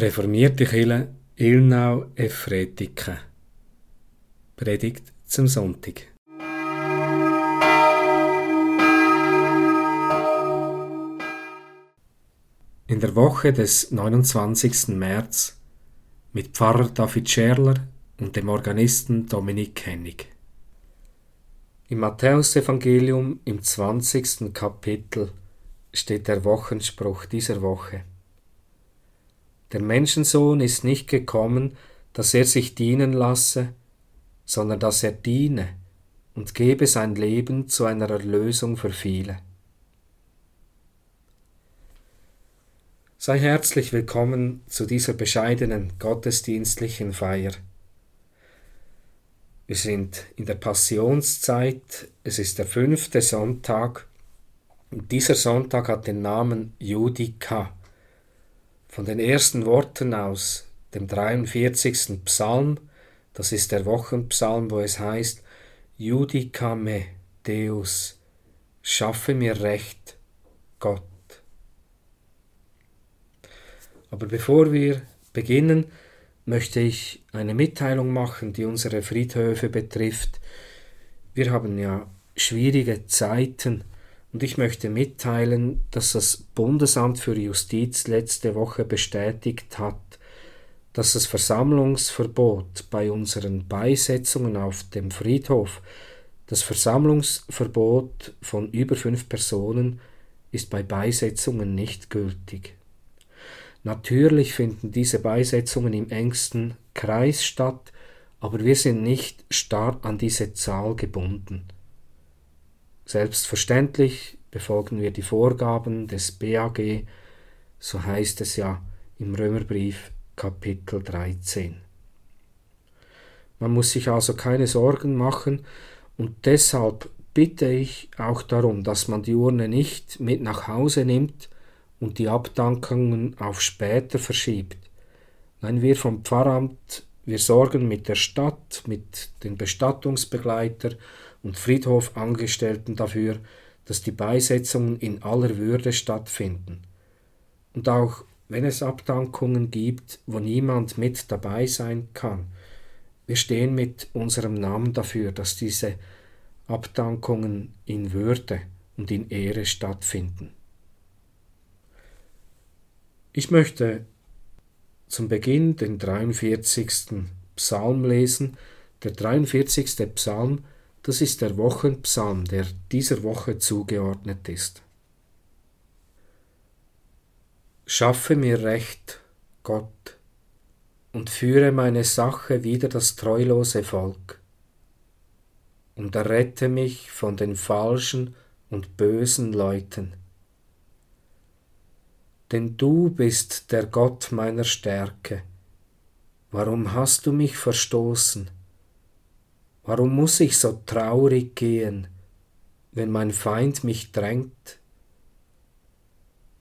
Reformierte Kirche Ilnau Efretike Predigt zum Sonntag In der Woche des 29. März mit Pfarrer David Scherler und dem Organisten Dominik Hennig. Im Matthäusevangelium im 20. Kapitel steht der Wochenspruch dieser Woche. Der Menschensohn ist nicht gekommen, dass er sich dienen lasse, sondern dass er diene und gebe sein Leben zu einer Erlösung für viele. Sei herzlich willkommen zu dieser bescheidenen gottesdienstlichen Feier. Wir sind in der Passionszeit, es ist der fünfte Sonntag und dieser Sonntag hat den Namen Judika von den ersten Worten aus dem 43. Psalm, das ist der Wochenpsalm, wo es heißt, Judica me, Deus, schaffe mir Recht, Gott. Aber bevor wir beginnen, möchte ich eine Mitteilung machen, die unsere Friedhöfe betrifft. Wir haben ja schwierige Zeiten, und ich möchte mitteilen, dass das Bundesamt für Justiz letzte Woche bestätigt hat, dass das Versammlungsverbot bei unseren Beisetzungen auf dem Friedhof, das Versammlungsverbot von über fünf Personen, ist bei Beisetzungen nicht gültig. Natürlich finden diese Beisetzungen im engsten Kreis statt, aber wir sind nicht starr an diese Zahl gebunden. Selbstverständlich befolgen wir die Vorgaben des BAG, so heißt es ja im Römerbrief Kapitel 13. Man muss sich also keine Sorgen machen und deshalb bitte ich auch darum, dass man die Urne nicht mit nach Hause nimmt und die Abdankungen auf später verschiebt. Nein, wir vom Pfarramt, wir sorgen mit der Stadt, mit den Bestattungsbegleiter und Friedhofangestellten dafür, dass die Beisetzungen in aller Würde stattfinden. Und auch wenn es Abdankungen gibt, wo niemand mit dabei sein kann, wir stehen mit unserem Namen dafür, dass diese Abdankungen in Würde und in Ehre stattfinden. Ich möchte zum Beginn den 43. Psalm lesen. Der 43. Psalm das ist der Wochenpsalm, der dieser Woche zugeordnet ist. Schaffe mir Recht, Gott, und führe meine Sache wider das treulose Volk, und errette mich von den falschen und bösen Leuten. Denn du bist der Gott meiner Stärke. Warum hast du mich verstoßen? Warum muss ich so traurig gehen, wenn mein Feind mich drängt?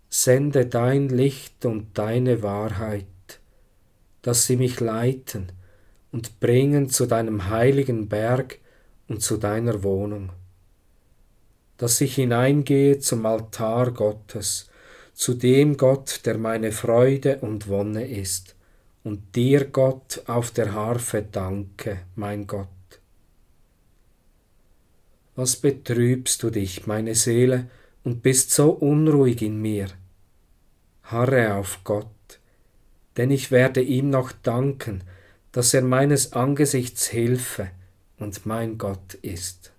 Sende dein Licht und deine Wahrheit, dass sie mich leiten und bringen zu deinem heiligen Berg und zu deiner Wohnung, dass ich hineingehe zum Altar Gottes, zu dem Gott, der meine Freude und Wonne ist, und dir, Gott, auf der Harfe danke, mein Gott. Was betrübst du dich, meine Seele, und bist so unruhig in mir? Harre auf Gott, denn ich werde ihm noch danken, dass er meines Angesichts Hilfe und mein Gott ist.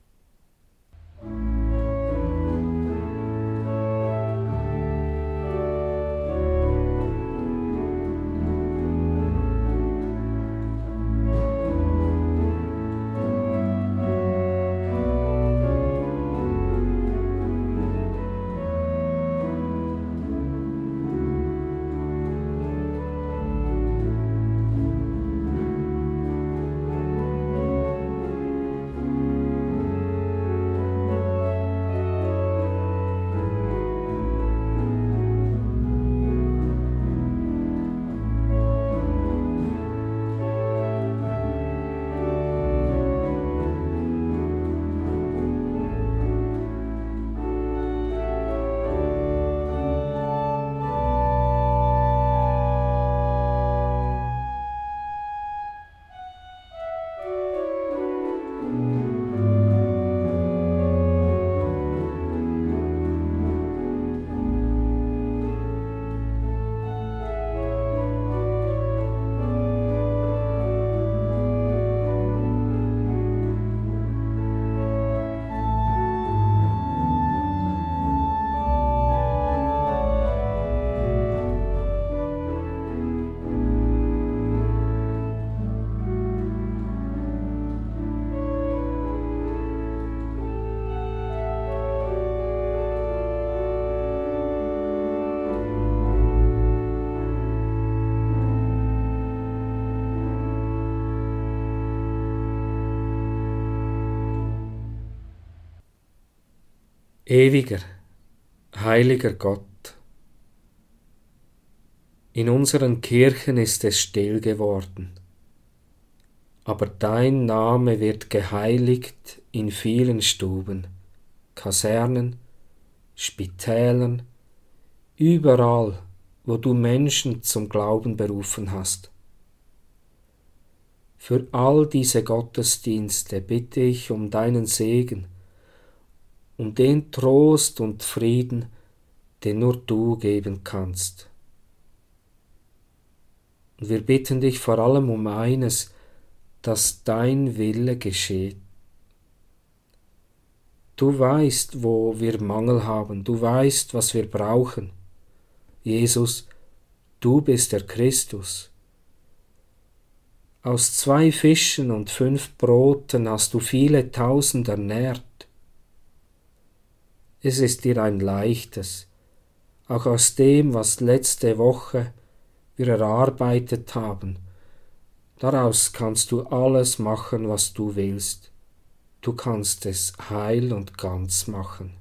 Ewiger, heiliger Gott, in unseren Kirchen ist es still geworden, aber dein Name wird geheiligt in vielen Stuben, Kasernen, Spitälern, überall, wo du Menschen zum Glauben berufen hast. Für all diese Gottesdienste bitte ich um deinen Segen, um den Trost und Frieden, den nur du geben kannst. Und wir bitten dich vor allem um eines, dass dein Wille geschieht. Du weißt, wo wir Mangel haben, du weißt, was wir brauchen. Jesus, du bist der Christus. Aus zwei Fischen und fünf Broten hast du viele tausend ernährt. Es ist dir ein leichtes, auch aus dem, was letzte Woche wir erarbeitet haben, daraus kannst du alles machen, was du willst. Du kannst es heil und ganz machen.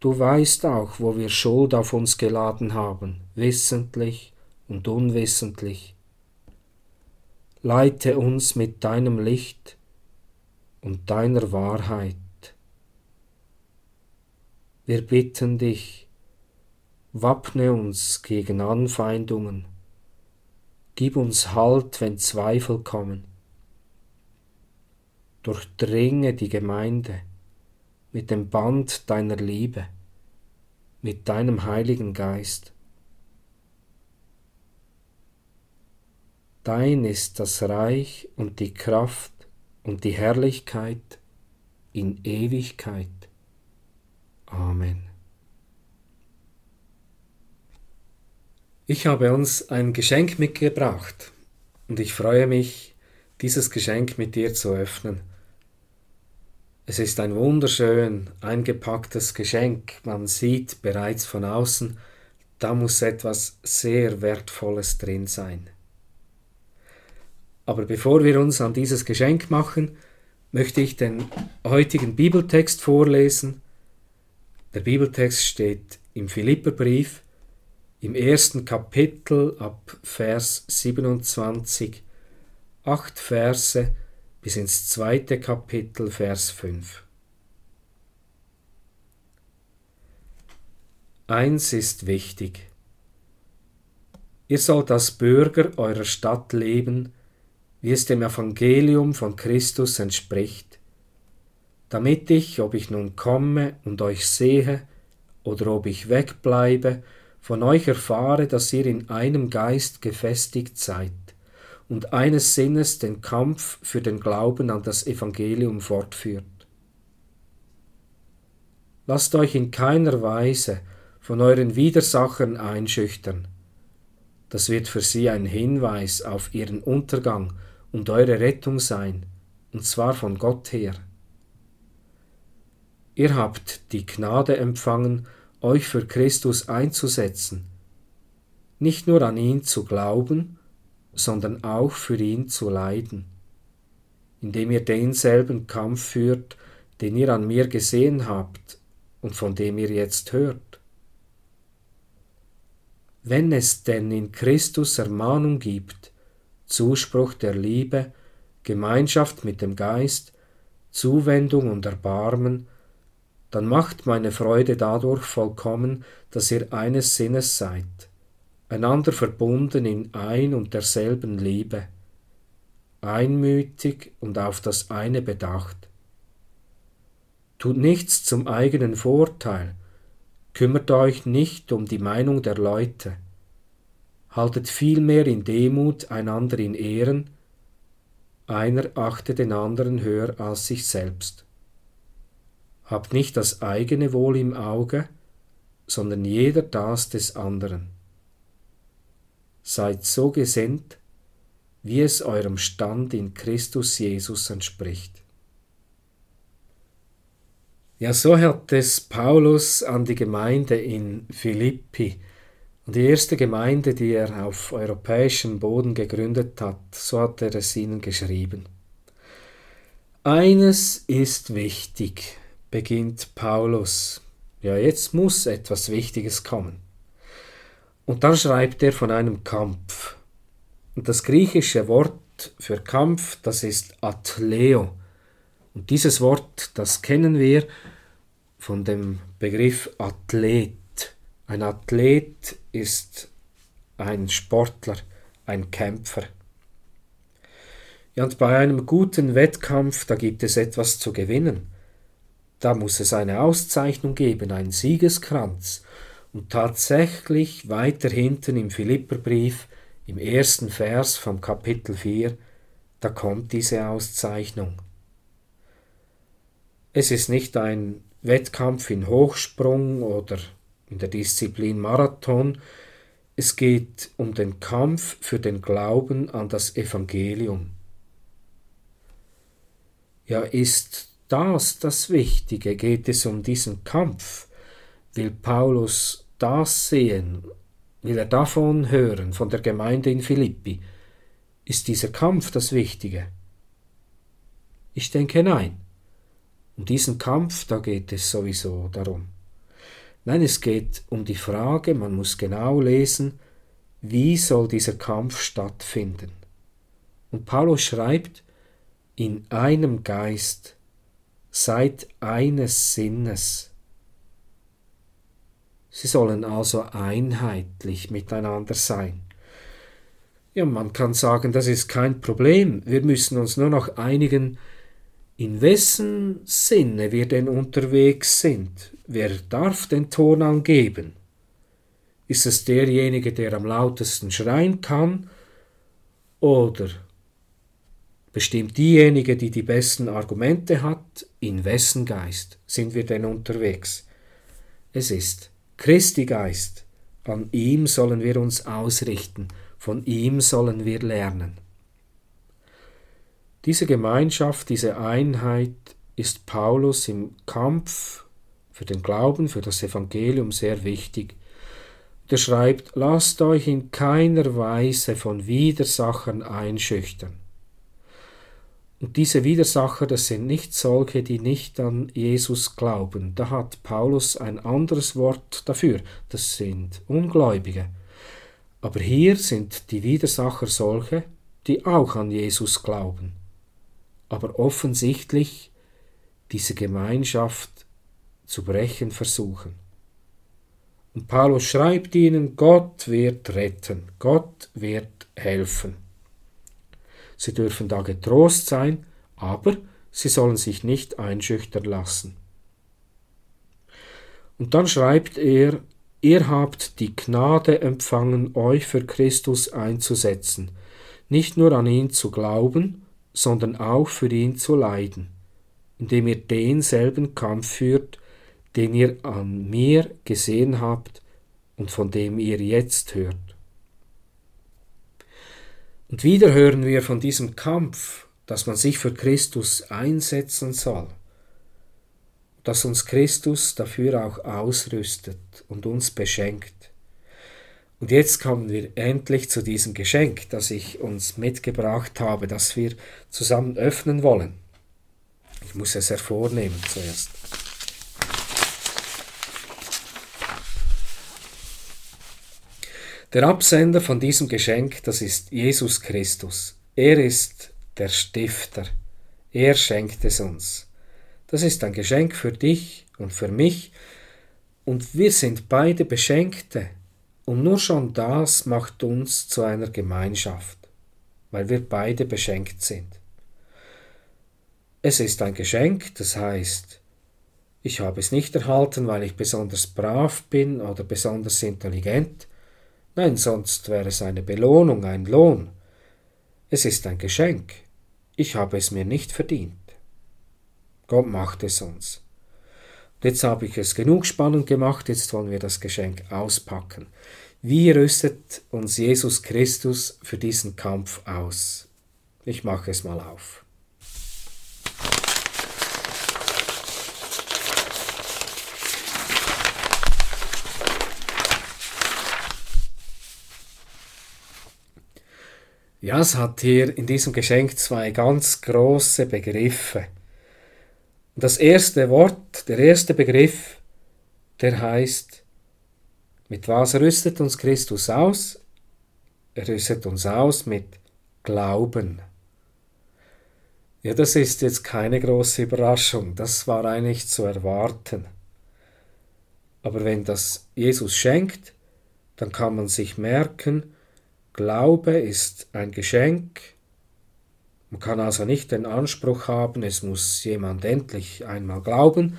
Du weißt auch, wo wir Schuld auf uns geladen haben, wissentlich und unwissentlich. Leite uns mit deinem Licht und deiner Wahrheit. Wir bitten dich, wappne uns gegen Anfeindungen, gib uns Halt, wenn Zweifel kommen durchdringe die Gemeinde mit dem Band deiner Liebe, mit deinem Heiligen Geist. Dein ist das Reich und die Kraft und die Herrlichkeit in Ewigkeit. Amen. Ich habe uns ein Geschenk mitgebracht und ich freue mich, dieses Geschenk mit dir zu öffnen. Es ist ein wunderschön eingepacktes Geschenk. Man sieht bereits von außen, da muss etwas sehr Wertvolles drin sein. Aber bevor wir uns an dieses Geschenk machen, möchte ich den heutigen Bibeltext vorlesen. Der Bibeltext steht im Philipperbrief im ersten Kapitel ab Vers 27, acht Verse bis ins zweite Kapitel, Vers 5. Eins ist wichtig. Ihr sollt als Bürger eurer Stadt leben, wie es dem Evangelium von Christus entspricht, damit ich, ob ich nun komme und euch sehe, oder ob ich wegbleibe, von euch erfahre, dass ihr in einem Geist gefestigt seid und eines Sinnes den Kampf für den Glauben an das Evangelium fortführt. Lasst euch in keiner Weise von euren Widersachern einschüchtern. Das wird für sie ein Hinweis auf ihren Untergang und eure Rettung sein, und zwar von Gott her. Ihr habt die Gnade empfangen, euch für Christus einzusetzen, nicht nur an ihn zu glauben, sondern auch für ihn zu leiden, indem ihr denselben Kampf führt, den ihr an mir gesehen habt und von dem ihr jetzt hört. Wenn es denn in Christus Ermahnung gibt, Zuspruch der Liebe, Gemeinschaft mit dem Geist, Zuwendung und Erbarmen, dann macht meine Freude dadurch vollkommen, dass ihr eines Sinnes seid einander verbunden in ein und derselben Liebe, einmütig und auf das eine bedacht. Tut nichts zum eigenen Vorteil, kümmert euch nicht um die Meinung der Leute, haltet vielmehr in Demut einander in Ehren, einer achte den anderen höher als sich selbst. Habt nicht das eigene Wohl im Auge, sondern jeder das des anderen seid so gesinnt, wie es eurem Stand in Christus Jesus entspricht. Ja, so hat es Paulus an die Gemeinde in Philippi, und die erste Gemeinde, die er auf europäischem Boden gegründet hat, so hat er es ihnen geschrieben. Eines ist wichtig, beginnt Paulus. Ja, jetzt muss etwas Wichtiges kommen. Und dann schreibt er von einem Kampf. Und das griechische Wort für Kampf, das ist Athleo. Und dieses Wort, das kennen wir von dem Begriff Athlet. Ein Athlet ist ein Sportler, ein Kämpfer. Ja, und bei einem guten Wettkampf, da gibt es etwas zu gewinnen. Da muss es eine Auszeichnung geben, einen Siegeskranz. Und tatsächlich weiter hinten im Philipperbrief, im ersten Vers vom Kapitel 4, da kommt diese Auszeichnung. Es ist nicht ein Wettkampf in Hochsprung oder in der Disziplin Marathon, es geht um den Kampf für den Glauben an das Evangelium. Ja, ist das das Wichtige? Geht es um diesen Kampf? Will Paulus das sehen? Will er davon hören, von der Gemeinde in Philippi? Ist dieser Kampf das Wichtige? Ich denke nein. Um diesen Kampf, da geht es sowieso darum. Nein, es geht um die Frage, man muss genau lesen, wie soll dieser Kampf stattfinden. Und Paulus schreibt, in einem Geist, seid eines Sinnes. Sie sollen also einheitlich miteinander sein. Ja, man kann sagen, das ist kein Problem. Wir müssen uns nur noch einigen, in wessen Sinne wir denn unterwegs sind. Wer darf den Ton angeben? Ist es derjenige, der am lautesten schreien kann? Oder bestimmt diejenige, die die besten Argumente hat, in wessen Geist sind wir denn unterwegs? Es ist Christi Geist, an ihm sollen wir uns ausrichten, von ihm sollen wir lernen. Diese Gemeinschaft, diese Einheit ist Paulus im Kampf für den Glauben, für das Evangelium sehr wichtig. Er schreibt, lasst euch in keiner Weise von Widersachern einschüchtern. Und diese Widersacher, das sind nicht solche, die nicht an Jesus glauben. Da hat Paulus ein anderes Wort dafür. Das sind Ungläubige. Aber hier sind die Widersacher solche, die auch an Jesus glauben. Aber offensichtlich diese Gemeinschaft zu brechen versuchen. Und Paulus schreibt ihnen, Gott wird retten, Gott wird helfen. Sie dürfen da getrost sein, aber sie sollen sich nicht einschüchtern lassen. Und dann schreibt er, ihr habt die Gnade empfangen, euch für Christus einzusetzen, nicht nur an ihn zu glauben, sondern auch für ihn zu leiden, indem ihr denselben Kampf führt, den ihr an mir gesehen habt und von dem ihr jetzt hört. Und wieder hören wir von diesem Kampf, dass man sich für Christus einsetzen soll, dass uns Christus dafür auch ausrüstet und uns beschenkt. Und jetzt kommen wir endlich zu diesem Geschenk, das ich uns mitgebracht habe, das wir zusammen öffnen wollen. Ich muss es hervornehmen zuerst. Der Absender von diesem Geschenk, das ist Jesus Christus. Er ist der Stifter. Er schenkt es uns. Das ist ein Geschenk für dich und für mich, und wir sind beide Beschenkte. Und nur schon das macht uns zu einer Gemeinschaft, weil wir beide beschenkt sind. Es ist ein Geschenk, das heißt, ich habe es nicht erhalten, weil ich besonders brav bin oder besonders intelligent, Nein, sonst wäre es eine Belohnung, ein Lohn. Es ist ein Geschenk. Ich habe es mir nicht verdient. Gott macht es uns. Und jetzt habe ich es genug spannend gemacht, jetzt wollen wir das Geschenk auspacken. Wie rüstet uns Jesus Christus für diesen Kampf aus? Ich mache es mal auf. Ja, es hat hier in diesem Geschenk zwei ganz große Begriffe. Das erste Wort, der erste Begriff, der heißt, mit was rüstet uns Christus aus? Er rüstet uns aus mit Glauben. Ja, das ist jetzt keine große Überraschung, das war eigentlich zu erwarten. Aber wenn das Jesus schenkt, dann kann man sich merken, Glaube ist ein Geschenk. Man kann also nicht den Anspruch haben, es muss jemand endlich einmal glauben.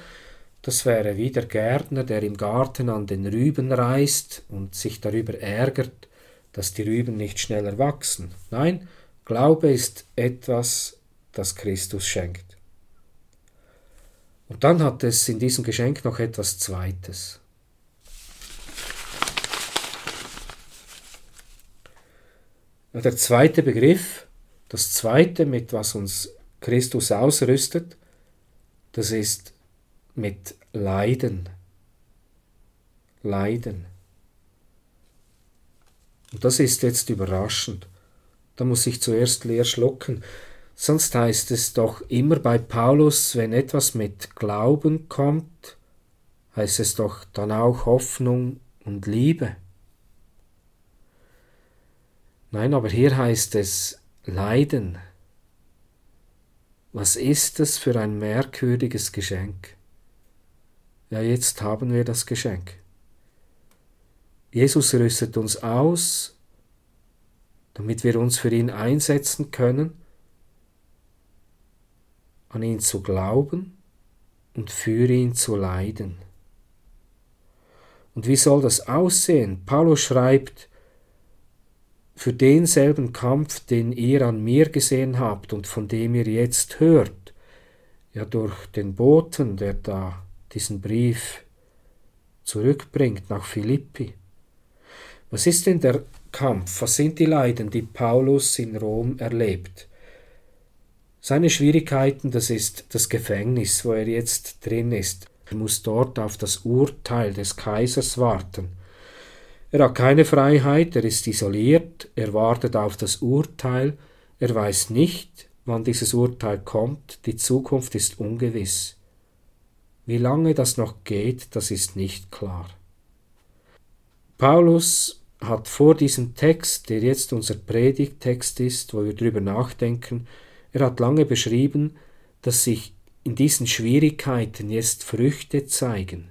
Das wäre wie der Gärtner, der im Garten an den Rüben reißt und sich darüber ärgert, dass die Rüben nicht schneller wachsen. Nein, Glaube ist etwas, das Christus schenkt. Und dann hat es in diesem Geschenk noch etwas Zweites. Der zweite Begriff, das zweite, mit was uns Christus ausrüstet, das ist mit Leiden. Leiden. Und das ist jetzt überraschend. Da muss ich zuerst leer schlucken. Sonst heißt es doch immer bei Paulus, wenn etwas mit Glauben kommt, heißt es doch dann auch Hoffnung und Liebe. Nein, aber hier heißt es Leiden. Was ist das für ein merkwürdiges Geschenk? Ja, jetzt haben wir das Geschenk. Jesus rüstet uns aus, damit wir uns für ihn einsetzen können, an ihn zu glauben und für ihn zu leiden. Und wie soll das aussehen? Paulus schreibt, für denselben Kampf, den ihr an mir gesehen habt und von dem ihr jetzt hört, ja durch den Boten, der da diesen Brief zurückbringt nach Philippi. Was ist denn der Kampf? Was sind die Leiden, die Paulus in Rom erlebt? Seine Schwierigkeiten, das ist das Gefängnis, wo er jetzt drin ist. Er muss dort auf das Urteil des Kaisers warten. Er hat keine Freiheit, er ist isoliert, er wartet auf das Urteil, er weiß nicht, wann dieses Urteil kommt, die Zukunft ist ungewiss. Wie lange das noch geht, das ist nicht klar. Paulus hat vor diesem Text, der jetzt unser Predigttext ist, wo wir drüber nachdenken, er hat lange beschrieben, dass sich in diesen Schwierigkeiten jetzt Früchte zeigen.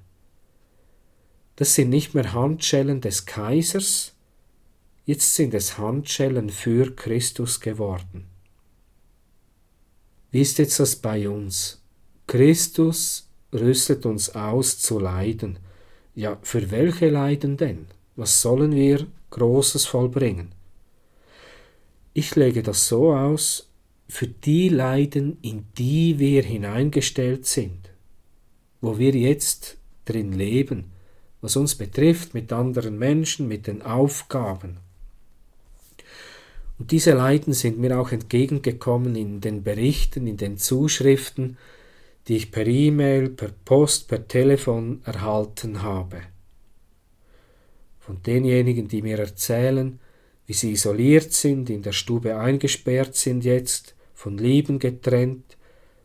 Das sind nicht mehr Handschellen des Kaisers, jetzt sind es Handschellen für Christus geworden. Wie ist jetzt das bei uns? Christus rüstet uns aus zu leiden. Ja, für welche Leiden denn? Was sollen wir Großes vollbringen? Ich lege das so aus, für die Leiden, in die wir hineingestellt sind, wo wir jetzt drin leben, was uns betrifft, mit anderen Menschen, mit den Aufgaben. Und diese Leiden sind mir auch entgegengekommen in den Berichten, in den Zuschriften, die ich per E-Mail, per Post, per Telefon erhalten habe. Von denjenigen, die mir erzählen, wie sie isoliert sind, in der Stube eingesperrt sind jetzt, von Lieben getrennt,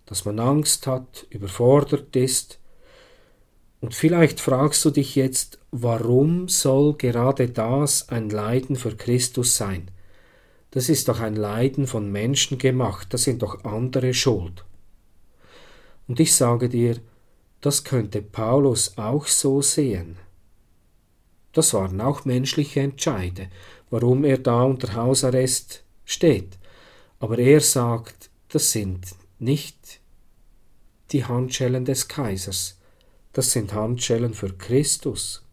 dass man Angst hat, überfordert ist, und vielleicht fragst du dich jetzt, warum soll gerade das ein Leiden für Christus sein? Das ist doch ein Leiden von Menschen gemacht, das sind doch andere schuld. Und ich sage dir, das könnte Paulus auch so sehen. Das waren auch menschliche Entscheide, warum er da unter Hausarrest steht. Aber er sagt, das sind nicht die Handschellen des Kaisers, das sind Handschellen für Christus.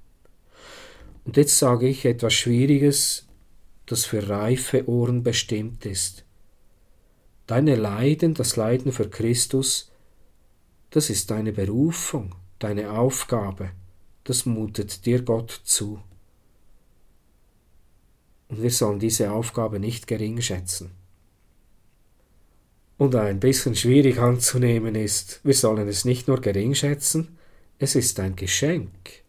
Und jetzt sage ich etwas Schwieriges, das für reife Ohren bestimmt ist. Deine Leiden, das Leiden für Christus, das ist deine Berufung, deine Aufgabe, das mutet dir Gott zu. Und wir sollen diese Aufgabe nicht gering schätzen. Und ein bisschen schwierig anzunehmen ist, wir sollen es nicht nur gering schätzen, es ist ein Geschenk.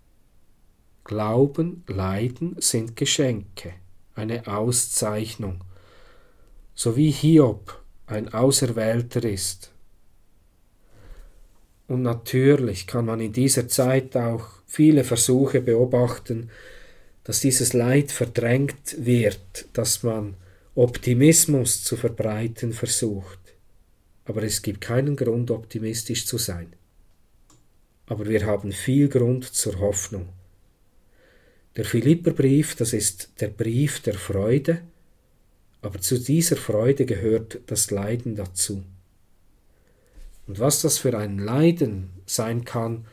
Glauben, Leiden sind Geschenke, eine Auszeichnung. so wie Hiob ein Auserwählter ist. Und natürlich kann man in dieser Zeit auch viele Versuche beobachten, dass dieses Leid verdrängt wird, dass man Optimismus zu verbreiten versucht. Aber es gibt keinen Grund, optimistisch zu sein. Aber wir haben viel Grund zur Hoffnung. Der Philipperbrief, das ist der Brief der Freude, aber zu dieser Freude gehört das Leiden dazu. Und was das für ein Leiden sein kann,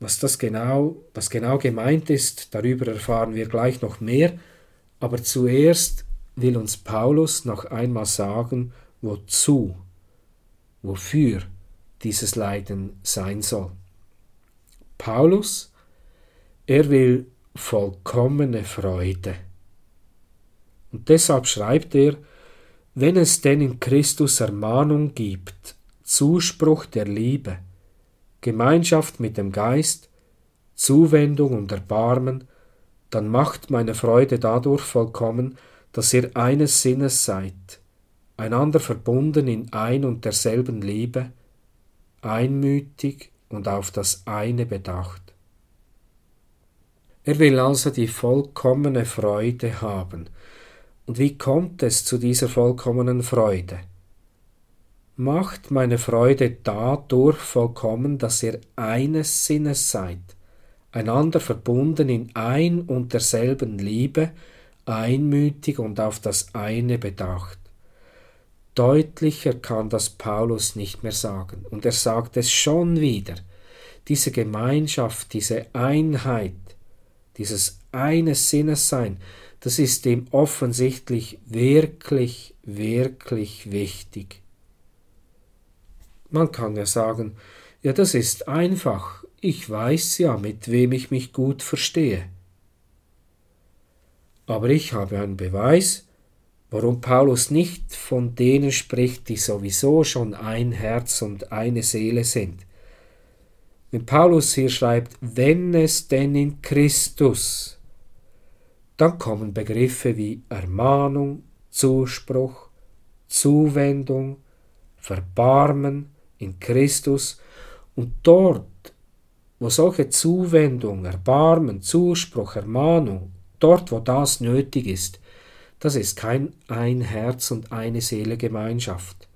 was das genau, was genau gemeint ist, darüber erfahren wir gleich noch mehr, aber zuerst will uns Paulus noch einmal sagen, wozu, wofür dieses Leiden sein soll. Paulus, er will vollkommene Freude. Und deshalb schreibt er, wenn es denn in Christus Ermahnung gibt, Zuspruch der Liebe, Gemeinschaft mit dem Geist, Zuwendung und Erbarmen, dann macht meine Freude dadurch vollkommen, dass ihr eines Sinnes seid, einander verbunden in ein und derselben Liebe, einmütig und auf das eine bedacht. Er will also die vollkommene Freude haben. Und wie kommt es zu dieser vollkommenen Freude? Macht meine Freude dadurch vollkommen, dass ihr eines Sinnes seid, einander verbunden in ein und derselben Liebe, einmütig und auf das eine bedacht. Deutlicher kann das Paulus nicht mehr sagen, und er sagt es schon wieder. Diese Gemeinschaft, diese Einheit, dieses eine Sinnessein, das ist ihm offensichtlich wirklich, wirklich wichtig. Man kann ja sagen, ja, das ist einfach, ich weiß ja, mit wem ich mich gut verstehe. Aber ich habe einen Beweis, warum Paulus nicht von denen spricht, die sowieso schon ein Herz und eine Seele sind. Wenn Paulus hier schreibt, wenn es denn in Christus, dann kommen Begriffe wie Ermahnung, Zuspruch, Zuwendung, Verbarmen, in Christus und dort, wo solche Zuwendung, Erbarmen, Zuspruch, Ermahnung, dort, wo das nötig ist, das ist kein ein Herz und eine Seele Gemeinschaft.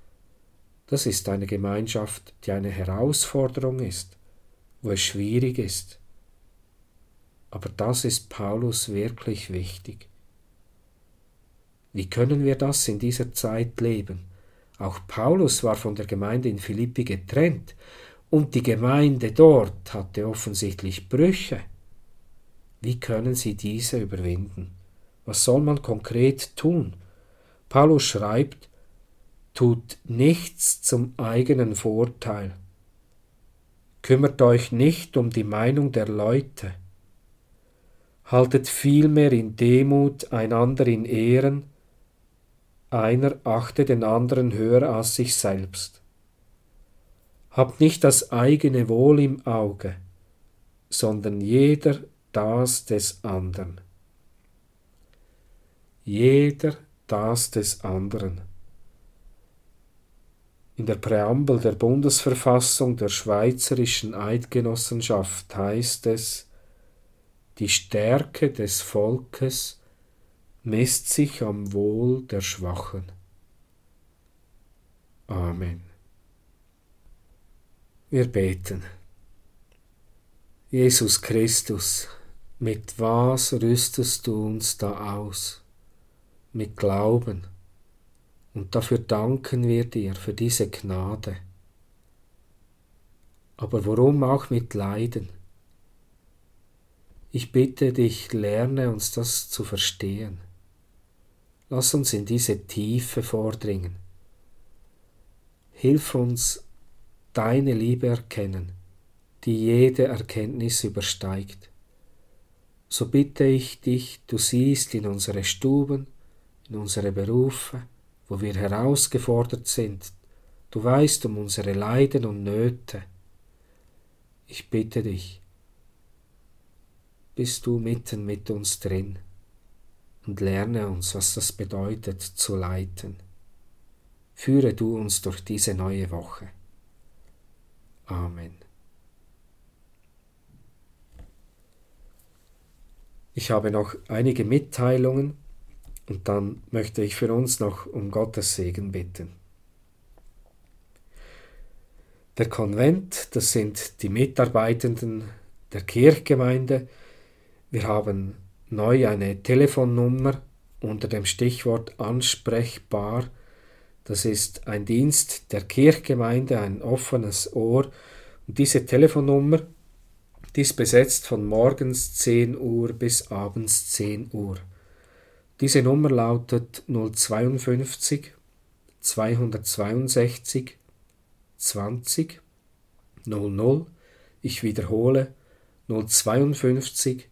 Das ist eine Gemeinschaft, die eine Herausforderung ist, wo es schwierig ist. Aber das ist Paulus wirklich wichtig. Wie können wir das in dieser Zeit leben? Auch Paulus war von der Gemeinde in Philippi getrennt, und die Gemeinde dort hatte offensichtlich Brüche. Wie können sie diese überwinden? Was soll man konkret tun? Paulus schreibt, tut nichts zum eigenen Vorteil. Kümmert euch nicht um die Meinung der Leute. Haltet vielmehr in Demut einander in Ehren, einer achte den anderen höher als sich selbst. Habt nicht das eigene Wohl im Auge, sondern jeder das des anderen. Jeder das des anderen. In der Präambel der Bundesverfassung der Schweizerischen Eidgenossenschaft heißt es, die Stärke des Volkes misst sich am Wohl der Schwachen. Amen. Wir beten. Jesus Christus, mit was rüstest du uns da aus? Mit Glauben. Und dafür danken wir dir für diese Gnade. Aber warum auch mit Leiden? Ich bitte dich, lerne uns das zu verstehen. Lass uns in diese Tiefe vordringen. Hilf uns, deine Liebe erkennen, die jede Erkenntnis übersteigt. So bitte ich dich, du siehst in unsere Stuben, in unsere Berufe, wo wir herausgefordert sind, du weißt um unsere Leiden und Nöte. Ich bitte dich, bist du mitten mit uns drin und lerne uns, was das bedeutet, zu leiten. Führe du uns durch diese neue Woche. Amen. Ich habe noch einige Mitteilungen und dann möchte ich für uns noch um Gottes Segen bitten. Der Konvent, das sind die Mitarbeitenden der Kirchgemeinde. Wir haben neu eine Telefonnummer unter dem Stichwort ansprechbar. Das ist ein Dienst der Kirchgemeinde, ein offenes Ohr. Und diese Telefonnummer, die ist besetzt von morgens 10 Uhr bis abends 10 Uhr. Diese Nummer lautet 052 262 20 00. Ich wiederhole 052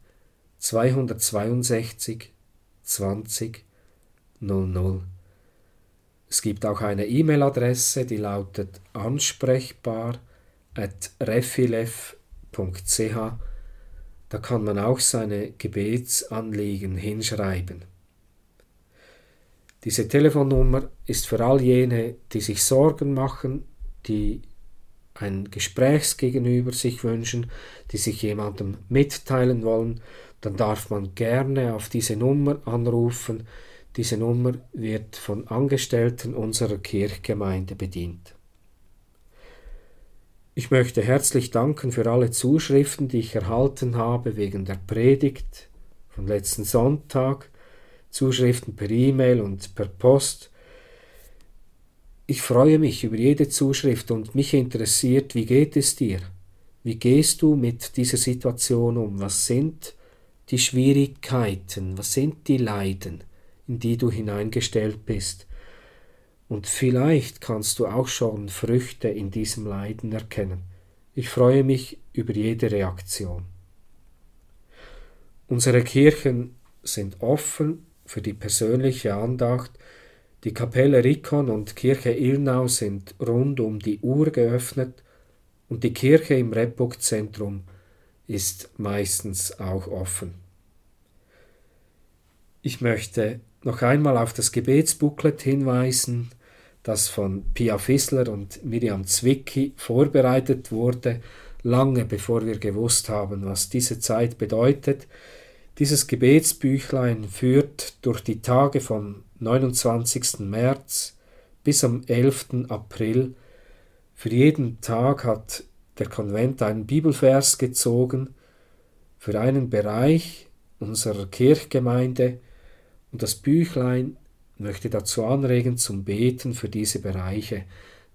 262 20 00. Es gibt auch eine E-Mail-Adresse, die lautet ansprechbar at refilev.ch. Da kann man auch seine Gebetsanliegen hinschreiben. Diese Telefonnummer ist für all jene, die sich Sorgen machen, die ein Gesprächsgegenüber sich wünschen, die sich jemandem mitteilen wollen, dann darf man gerne auf diese Nummer anrufen. Diese Nummer wird von Angestellten unserer Kirchgemeinde bedient. Ich möchte herzlich danken für alle Zuschriften, die ich erhalten habe wegen der Predigt von letzten Sonntag, Zuschriften per E-Mail und per Post. Ich freue mich über jede Zuschrift und mich interessiert, wie geht es dir? Wie gehst du mit dieser Situation um? Was sind die Schwierigkeiten? Was sind die Leiden, in die du hineingestellt bist? Und vielleicht kannst du auch schon Früchte in diesem Leiden erkennen. Ich freue mich über jede Reaktion. Unsere Kirchen sind offen für die persönliche Andacht die Kapelle Rikon und Kirche Ilnau sind rund um die Uhr geöffnet und die Kirche im Rebburg-Zentrum ist meistens auch offen. Ich möchte noch einmal auf das Gebetsbooklet hinweisen, das von Pia Fissler und Miriam Zwicky vorbereitet wurde, lange bevor wir gewusst haben, was diese Zeit bedeutet. Dieses Gebetsbüchlein führt durch die Tage vom 29. März bis am 11. April. Für jeden Tag hat der Konvent einen Bibelvers gezogen für einen Bereich unserer Kirchgemeinde und das Büchlein möchte dazu anregen zum Beten für diese Bereiche.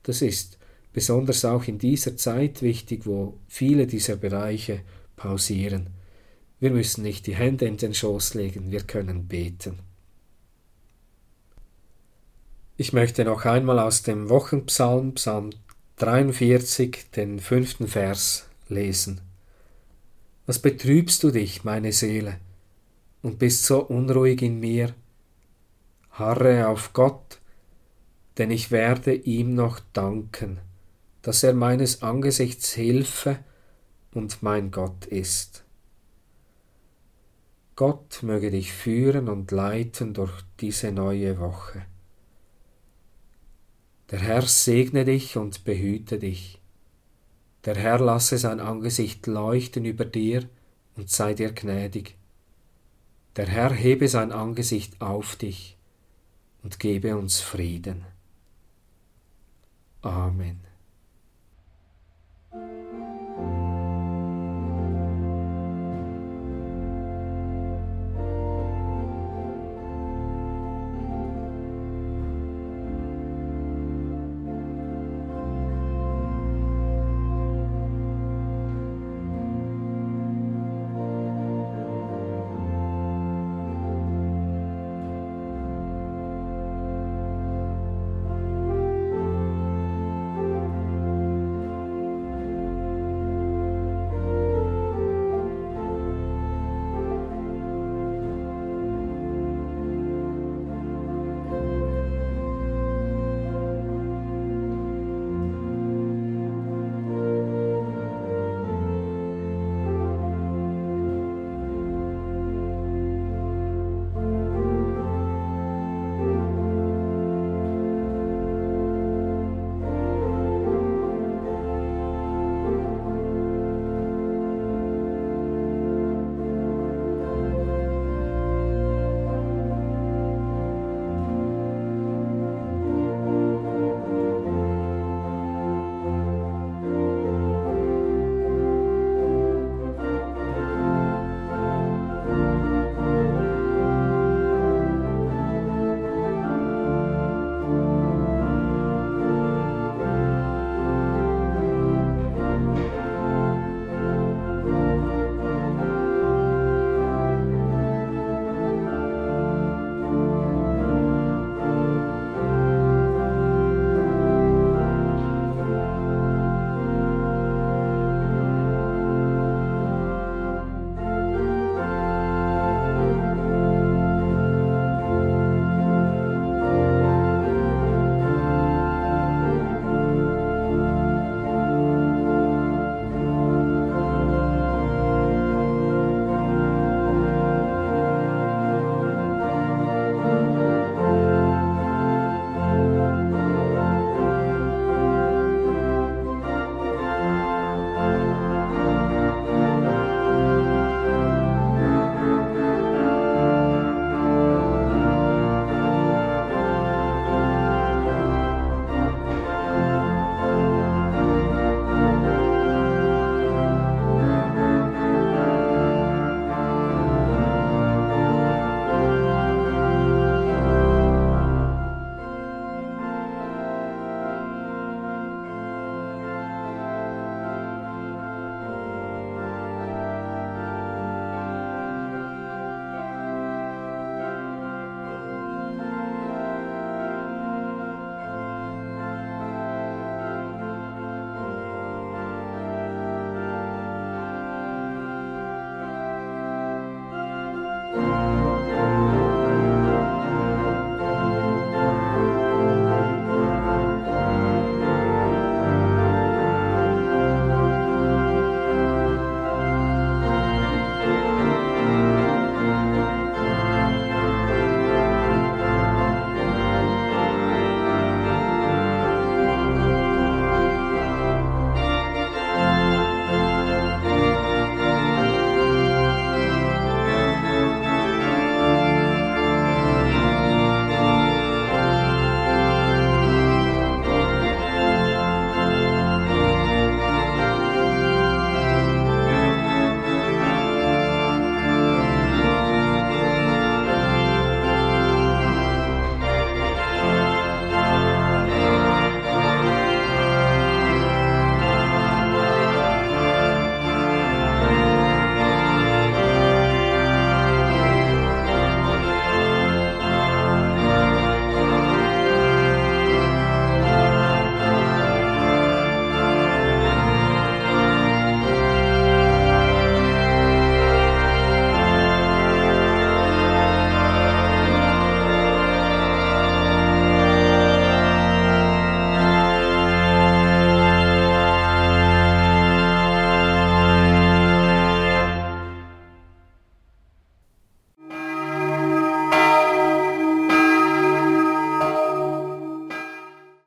Das ist besonders auch in dieser Zeit wichtig, wo viele dieser Bereiche pausieren. Wir müssen nicht die Hände in den Schoß legen, wir können beten. Ich möchte noch einmal aus dem Wochenpsalm, Psalm 43, den fünften Vers lesen. Was betrübst du dich, meine Seele, und bist so unruhig in mir? Harre auf Gott, denn ich werde ihm noch danken, dass er meines Angesichts Hilfe und mein Gott ist. Gott möge dich führen und leiten durch diese neue Woche. Der Herr segne dich und behüte dich. Der Herr lasse sein Angesicht leuchten über dir und sei dir gnädig. Der Herr hebe sein Angesicht auf dich und gebe uns Frieden. Amen.